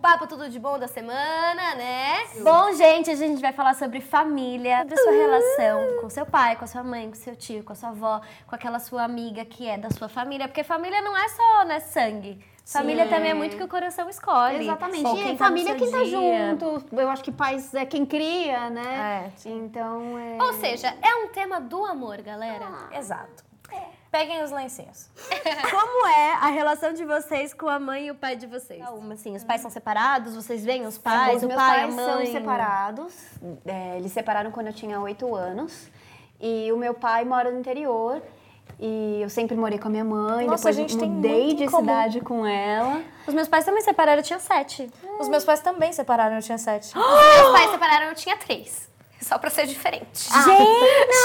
papo tudo de bom da semana, né? Bom, gente, a gente vai falar sobre família, sobre a sua relação com seu pai, com a sua mãe, com seu tio, com a sua avó, com aquela sua amiga que é da sua família, porque família não é só, né, sangue. Família também é muito que o coração escolhe. Exatamente. Ou E quem tá família é quem tá dia. junto. Eu acho que pais é quem cria, né? É, Então é. Ou seja, é um tema do amor, galera. Exato. Peguem os lencinhos. Como é a relação de vocês com a mãe e o pai de vocês? Uma, assim, os pais são separados, vocês veem os pais, os o meus pai, pais a mãe. são separados. É, eles se separaram quando eu tinha oito anos. E o meu pai mora no interior. E eu sempre morei com a minha mãe. Nossa, depois a gente tem mudei muito de cidade com ela. Os meus pais também separaram, eu tinha sete. Os meus pais também separaram, eu tinha sete. Meus pais separaram, eu tinha três. Só pra ser diferente.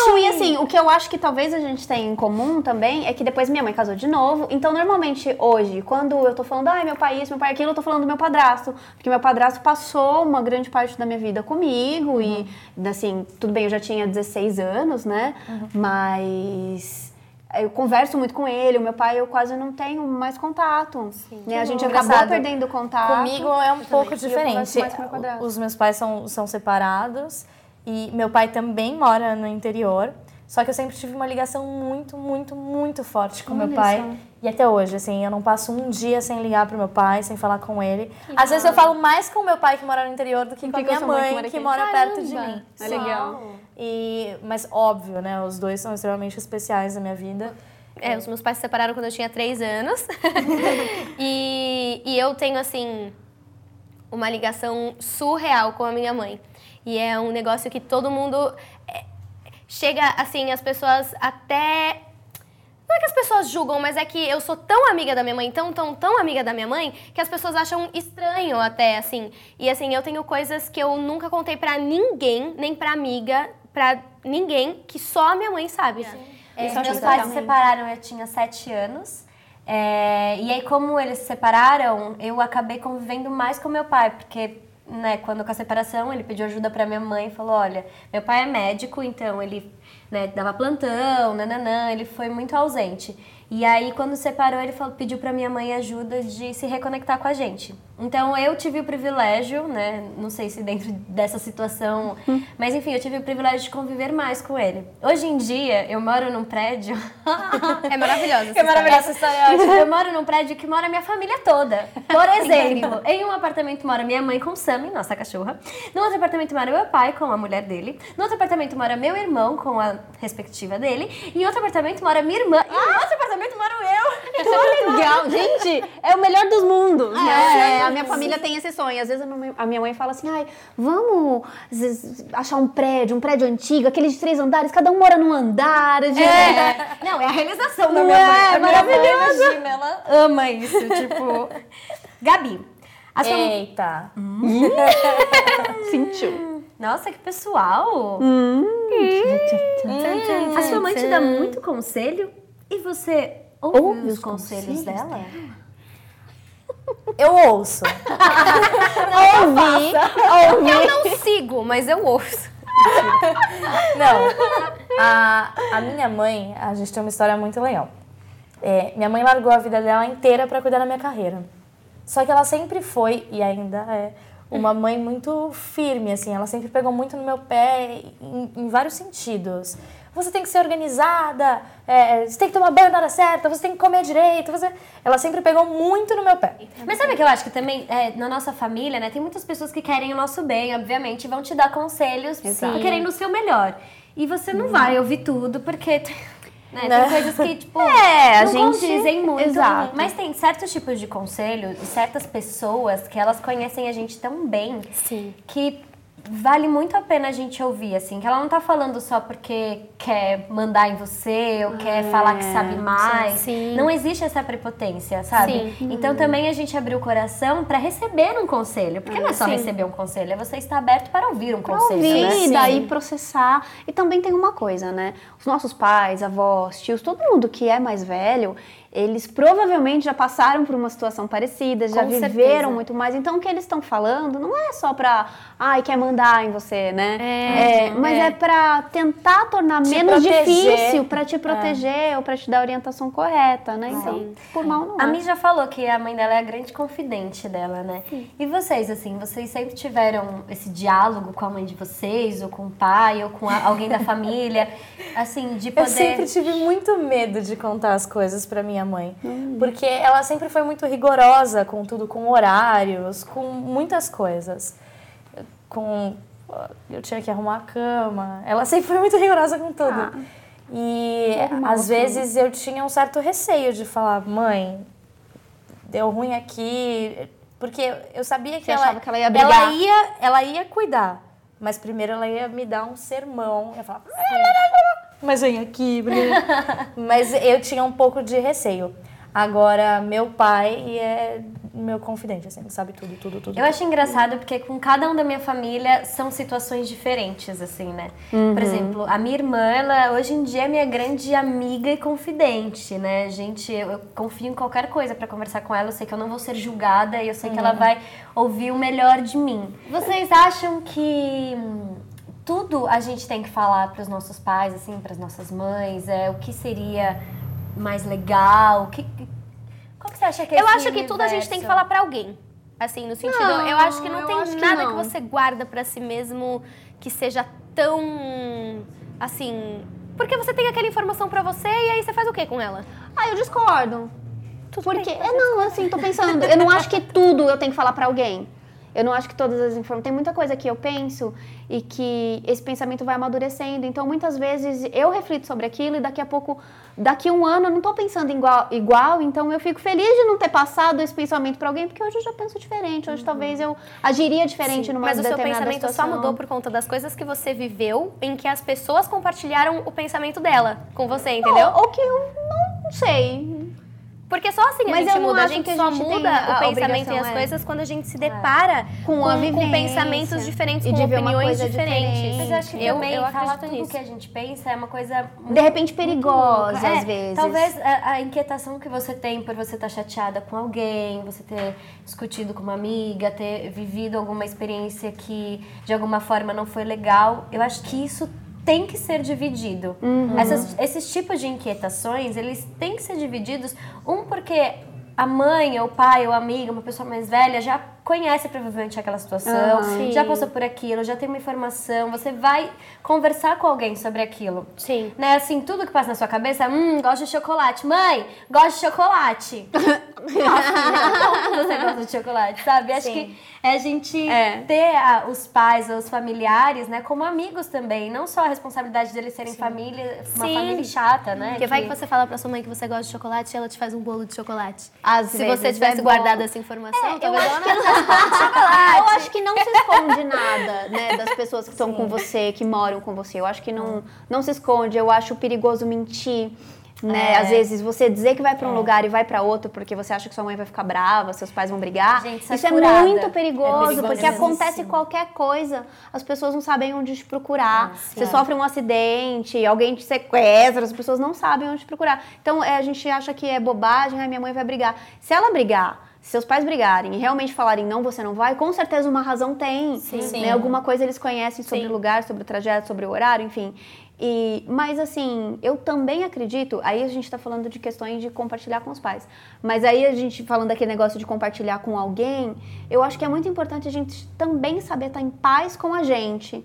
Não, e assim, o que eu acho que talvez a gente tenha em comum também é que depois minha mãe casou de novo. Então, normalmente, hoje, quando eu tô falando, ai, meu pai isso, meu pai aquilo, eu tô falando do meu padrasto. Porque meu padrasto passou uma grande parte da minha vida comigo. E, assim, tudo bem, eu já tinha 16 anos, né? Mas. Eu converso muito com ele, o meu pai eu quase não tenho mais contato. Né? A gente acabou Engraçado. perdendo contato. Comigo é um pouco eu diferente. converso mais com meu padrasto. Os meus pais são, são separados e meu pai também mora no interior. Só que eu sempre tive uma ligação muito, muito, muito forte com meu Olha pai. só. E até hoje, assim, eu não passo um dia sem ligar pro meu pai, sem falar com ele. Às vezes eu falo mais com meu pai que mora no interior do que com a que com a minha sua mãe que mãe, mora que mora perto de mim. É legal. E, mas óbvio, né? Os dois são extremamente especiais na minha vida. É, os meus pais se separaram quando eu tinha três anos. e, e eu tenho, assim, uma ligação surreal com a minha mãe. E é um negócio que todo mundo. é, chega, assim, as pessoas até. Não é que as pessoas julgam, mas é que eu sou tão amiga da minha mãe, tão, tão, tão amiga da minha mãe, que as pessoas acham estranho até, assim. E assim, eu tenho coisas que eu nunca contei pra ninguém, nem pra amiga, pra ninguém, que só a minha mãe sabe. É, Isso eu meus pais se separaram, eu tinha sete anos. É, e aí, como eles se separaram, eu acabei convivendo mais com meu pai, porque, né, quando com a separação, ele pediu ajuda pra minha mãe e falou: olha, meu pai é médico, então ele né, dava plantão, nananã, ele foi muito ausente. E aí, quando separou, ele falou, pediu pra minha mãe ajuda de se reconectar com a gente. Então, eu tive o privilégio, né, não sei se dentro dessa situação, mas enfim, eu tive o privilégio de conviver mais com ele. Hoje em dia, eu moro num prédio. É maravilhosa. É maravilhosa essa história. é ótima. Eu moro num prédio que mora minha família toda. Por exemplo, em um apartamento mora minha mãe com o Sammy, nossa cachorra. No outro apartamento mora meu pai com a mulher dele. No outro apartamento mora meu irmão com a respectiva dele. E em outro apartamento mora minha irmã. E no outro apartamento moro eu. Que legal! Gente, é o melhor dos mundos. né? É, a minha família tem esse sonho. Às vezes a minha mãe- a minha mãe fala assim: ai, vamos achar um prédio, um prédio antigo, aqueles de três andares, cada um mora num andar. gente. É. Não, é a realização da Não minha é? mãe. A minha mãe, Maravilhoso. imagina, ela ama isso. Tipo. Gabi. A sua... Eita! Sentiu. Nossa, que pessoal! Hum. A sua mãe te dá muito conselho e você ouve, Ouve os os conselhos, conselhos dela? Eu ouço. Ouvi, ouvi. Eu não sigo, mas eu ouço. Não, a, a minha mãe, a gente tem uma história muito legal. É, minha mãe largou a vida dela inteira para cuidar da minha carreira. Só que ela sempre foi, e ainda é, uma mãe muito firme, assim. Ela sempre pegou muito no meu pé em, em vários sentidos. Você tem que ser organizada, é, você tem que tomar banho na hora certa, você tem que comer direito. Você... Ela sempre pegou muito no meu pé. Mas sabe o que eu acho que também, é, na nossa família, né, tem muitas pessoas que querem o nosso bem, obviamente, e vão te dar conselhos querendo o seu melhor. E você não vai ouvir tudo, porque né, Né? tem coisas que, tipo, É, a não gente- condizem muito. Exato. Mas tem certos tipos de conselho e certas pessoas que elas conhecem a gente tão bem Sim. que vale muito a pena a gente ouvir, assim, que ela não tá falando só porque quer mandar em você ou quer falar que sabe mais. sim. Não existe essa prepotência, sabe? Sim. Então também a gente abriu o coração pra receber um conselho. Porque não é só Sim. receber um conselho, é você estar aberto para ouvir um Pra conselho. ouvir, né? e daí processar. E também tem uma coisa, né? Os nossos pais, avós, tios, todo mundo que é mais velho, eles provavelmente já passaram por uma situação parecida, já Com viveram certeza. muito mais. Então, o que eles estão falando não é só pra, ai, quer mandar em você, né? É, mas é. é, pra tentar tornar Te menos proteger. difícil, pra te proteger ou pra te dar a orientação correta, né? Então, Sim. por mal não A é. Mi já falou que a mãe dela é a grande confidente dela, né? E vocês, assim, vocês sempre tiveram esse diálogo com a mãe de vocês, ou com o pai, ou com a- alguém da família, assim, de Eu poder... sempre tive muito medo de contar as coisas pra minha mãe. Porque ela sempre foi muito rigorosa com tudo, com horários, com muitas coisas. Com. Eu tinha que arrumar a cama. Ela sempre foi muito rigorosa com tudo. E Vou arrumar às vezes eu tinha um certo receio de falar, mãe, deu ruim aqui. Porque eu sabia que Você ela, que ela ia brigar. ia, ela ia cuidar. Mas primeiro ela ia me dar um sermão. Ia falar, mas vem aqui, Bruna. Mas eu tinha um pouco de receio. Agora, meu pai é meu confidente, assim, sabe tudo, tudo, tudo. Eu acho engraçado porque com cada um da minha família são situações diferentes, assim, né? Uhum. Por exemplo, a minha irmã, ela hoje em dia é minha grande amiga e confidente, né? Gente, eu, eu confio em qualquer coisa pra conversar com ela, eu sei que eu não vou ser julgada e eu sei que Uhum. ela vai ouvir o melhor de mim. Vocês acham que hum, tudo a gente tem que falar pros nossos pais, assim, pras nossas mães? É, o que seria mais legal? O que, qual que você acha que é Eu esse acho que tudo a gente tem que falar pra alguém. Assim, no sentido, Não, eu acho que não tem que nada que, não. você guarda pra si mesmo que seja tão assim, porque você tem aquela informação pra você e aí você faz o que com ela? Ah, eu discordo. Porque, é, não, assim, tô pensando, eu não acho que tudo eu tenho que falar pra alguém. Eu não acho que todas as informações. Tem muita coisa que eu penso e que esse pensamento vai amadurecendo. Então, muitas vezes eu reflito sobre aquilo e daqui a pouco, daqui a um ano, eu não tô pensando igual, igual. Então, eu fico feliz de não ter passado esse pensamento pra alguém, porque hoje eu já penso diferente. Hoje talvez eu agiria diferente numa Mas o seu pensamento situação. só mudou por conta das coisas que você viveu, em que as pessoas compartilharam o pensamento dela com você, entendeu? Ou, ou que eu não sei. Porque só assim a Mas gente eu não muda, a gente a só gente muda a o pensamento e as é. coisas quando a gente se depara Com a vivência. pensamentos diferentes, E com opiniões diferentes. diferente. Mas eu acho que eu, também eu falar tudo nisso. que a gente pensa é uma coisa De repente perigosa. É, às vezes. Talvez a, a inquietação que você tem por você estar chateada com alguém, você ter discutido com uma amiga, ter vivido alguma experiência que de alguma forma não foi legal, eu acho que isso tem que ser dividido. Uhum. Essas- esses tipos de inquietações, eles têm que ser divididos, um porque a mãe, ou o pai, ou a amiga, uma pessoa mais velha já conhece provavelmente aquela situação, Sim. já passou por aquilo, já tem uma informação, você vai conversar com alguém sobre aquilo. Sim. Né, assim, tudo que passa na sua cabeça, hum, gosto de chocolate. Mãe, gosto de chocolate. Nossa, como você gosta de chocolate, sabe? Acho que é a gente É. ter a- os pais ou os familiares, né, como amigos também. Não só a responsabilidade deles serem família, uma Sim. família chata, né? Porque vai que você fala pra sua mãe que você gosta de chocolate e ela te faz um bolo de chocolate. Às Se vezes você tivesse é guardado essa informação, eu talvez acho ela que não não se esconde chocolate. Eu acho que não se esconde nada, né, das pessoas que estão com você, que moram com você. Eu acho que não, não se esconde. Eu acho perigoso mentir. Né? É. Às vezes você dizer que vai pra um lugar e vai pra outro porque você acha que sua mãe vai ficar brava, seus pais vão brigar. Gente, isso é é muito É perigoso, porque acontece qualquer coisa, as pessoas não sabem onde te procurar. Ah, você sofre um acidente, alguém te sequestra, as pessoas não sabem onde te procurar. Então é, a gente acha que é bobagem, a minha mãe vai brigar. Se ela brigar, se seus pais brigarem e realmente falarem não, você não vai, com certeza uma razão tem. Sim. Né? Alguma coisa eles conhecem sobre Sim. o lugar, sobre o trajeto, sobre o horário, enfim. E, mas assim, eu também acredito, aí a gente tá falando de questões de compartilhar com os pais. Mas aí a gente falando daquele negócio de compartilhar com alguém, eu acho que é muito importante a gente também saber estar em paz com a gente.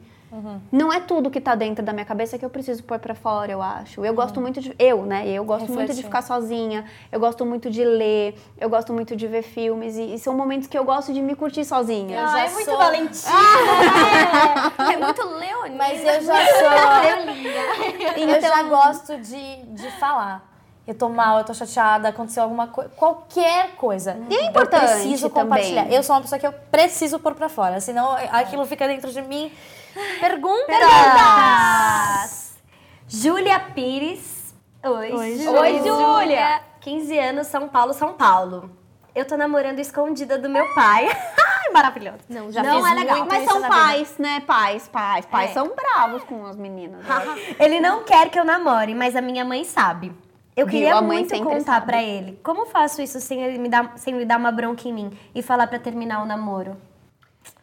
Não é tudo que tá dentro da minha cabeça que eu preciso pôr pra fora, eu acho. Eu gosto muito de. Eu, né? Eu gosto muito de ficar sozinha, eu gosto muito de ler, eu gosto muito de ver filmes, e, e são momentos que eu gosto de me curtir sozinha. Ah, já é muito sou- valentina. É muito leonina. Mas eu já sou. Eu já gosto de, de falar. Eu tô mal, eu tô chateada, aconteceu alguma coisa, qualquer coisa. E é importante Eu preciso compartilhar. também. Eu sou uma pessoa que eu preciso pôr pra fora, senão aquilo fica dentro de mim. Pergunta. Perguntas. Júlia Pires. Oi. Oi, Júlia. 15 anos, São Paulo, São Paulo. Eu tô namorando escondida do meu pai. Ai, maravilhoso. Não, já Não fiz é legal. Mas são pais, né? Pais, pais. Pais É. são bravos com as meninas. acho. Ele não quer que eu namore, mas a minha mãe sabe. Eu Viu? queria A mãe muito sempre contar sabe. pra ele. Como faço isso sem ele me dar, sem ele dar uma bronca em mim e falar pra terminar o namoro?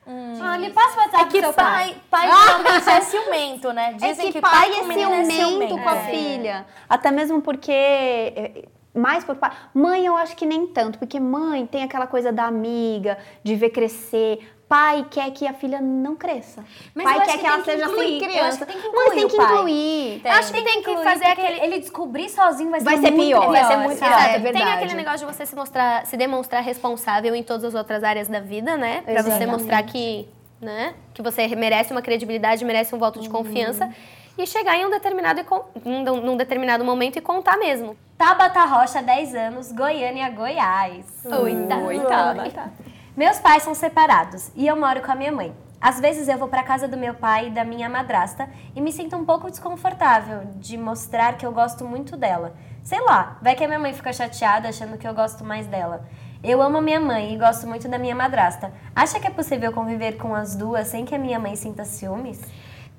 Ah, me passa o WhatsApp É que seu pai. pai, pai geralmente é ciumento, né? É Dizem que, que, pai, com é menino ciumento com a É. filha. Até mesmo porque. é, Mais por pai. Mãe, eu acho que nem tanto, porque mãe tem aquela coisa da amiga, de ver crescer. Pai quer que a filha não cresça. Mas pai quer que que, ela tem que seja incluir. sem acho criança. tem que Mas tem que pai. incluir. Acho que tem que fazer aquele. Ele descobrir sozinho vai ser, Vai ser muito pior. Vai ser pior, muito pior. É Tem verdade. aquele negócio de você se mostrar, se demonstrar responsável em todas as outras áreas da vida, né? Pra você Exatamente. mostrar que, né, que você merece uma credibilidade, merece um voto de confiança e chegar em um determinado e num, determinado momento e contar mesmo. Tabata Rocha, 10 anos, Goiânia, Goiás. Coitada. Meus pais são separados e eu moro com a minha mãe. Às vezes eu vou pra casa do meu pai e da minha madrasta e me sinto um pouco desconfortável de mostrar que eu gosto muito dela. Sei lá, vai que a minha mãe fica chateada achando que eu gosto mais dela. Eu amo a minha mãe e gosto muito da minha madrasta. Acha que é possível conviver com as duas sem que a minha mãe sinta ciúmes?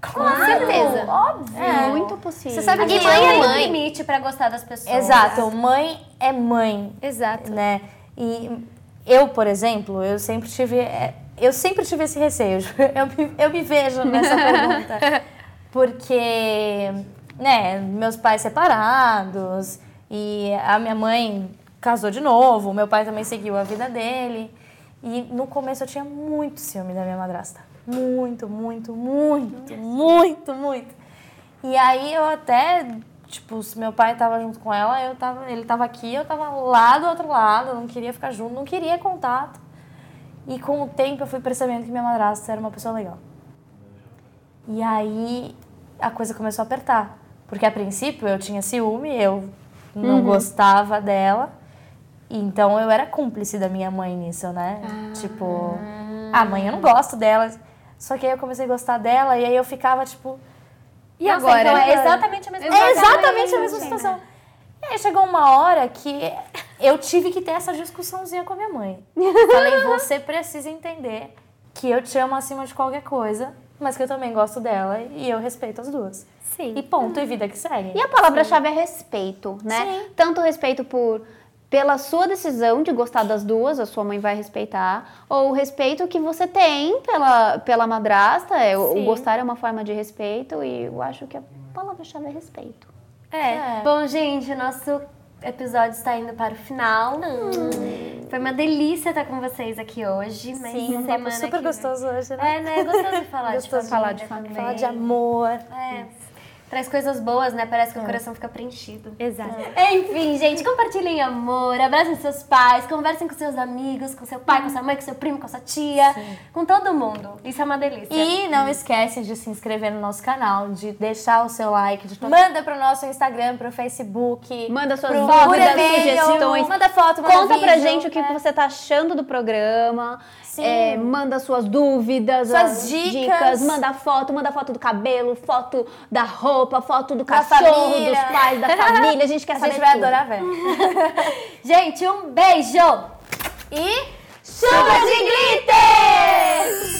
Com certeza. Óbvio. É muito possível. Você sabe que mãe é mãe. limite pra gostar das pessoas. Exato, mãe é mãe. Exato. né? E eu, por exemplo, eu sempre tive, é, eu sempre tive esse receio. Eu me, eu me vejo nessa pergunta, porque, né, meus pais separados e a minha mãe casou de novo, meu pai também seguiu a vida dele. E no começo eu tinha muito ciúme da minha madrasta. Muito, muito, muito, muito, muito. E aí eu até, tipo, se meu pai tava junto com ela, eu tava, ele tava aqui, eu tava lá do outro lado, não queria ficar junto, não queria contato. E com o tempo eu fui percebendo que minha madrasta era uma pessoa legal. E aí a coisa começou a apertar. Porque a princípio eu tinha ciúme, eu não gostava dela. Então eu era cúmplice da minha mãe nisso, né? Tipo, ah, mãe, eu não gosto dela. Só que aí eu comecei a gostar dela e aí eu ficava tipo. E Nossa, agora? Então é exatamente a mesma É coisa. exatamente a mesma situação. E aí chegou uma hora que eu tive que ter essa discussãozinha com a minha mãe. Falei, você precisa entender que eu te amo acima de qualquer coisa, mas que eu também gosto dela e eu respeito as duas. Sim. E ponto, e vida que segue. E a palavra-chave é respeito, né? Sim. Tanto respeito por pela sua decisão de gostar das duas, a sua mãe vai respeitar, ou o respeito que você tem pela, pela madrasta, é, o gostar é uma forma de respeito e eu acho que a palavra-chave é respeito. É. Bom, gente, o nosso episódio está indo para o final. Foi uma delícia estar com vocês aqui hoje. Mas Sim, um papo super gostoso hoje, né? É, né? É gostoso de falar Gostoso de família. falar de família. Falar de amor. É. Traz coisas boas, né? Parece que o coração fica preenchido. Exato. Enfim, gente, compartilhem amor, abracem seus pais, conversem com seus amigos, com seu pai, com sua mãe, com seu primo, com sua tia, com todo mundo. Isso é uma delícia. E não esquece de se inscrever no nosso canal, de deixar o seu like, de manda pro nosso Instagram, pro Facebook. Manda suas pro- e-mail, sugestões. Manda foto, manda Conta pra vídeo, gente o que né? você tá achando do programa. Sim. É, manda suas dúvidas, Suas as dicas. Manda foto, manda foto do cabelo, foto da roupa, foto do cachorro, dos pais, da família. A gente quer A saber gente vai tudo. adorar ver. Gente, um beijo! E Chuva de glitter!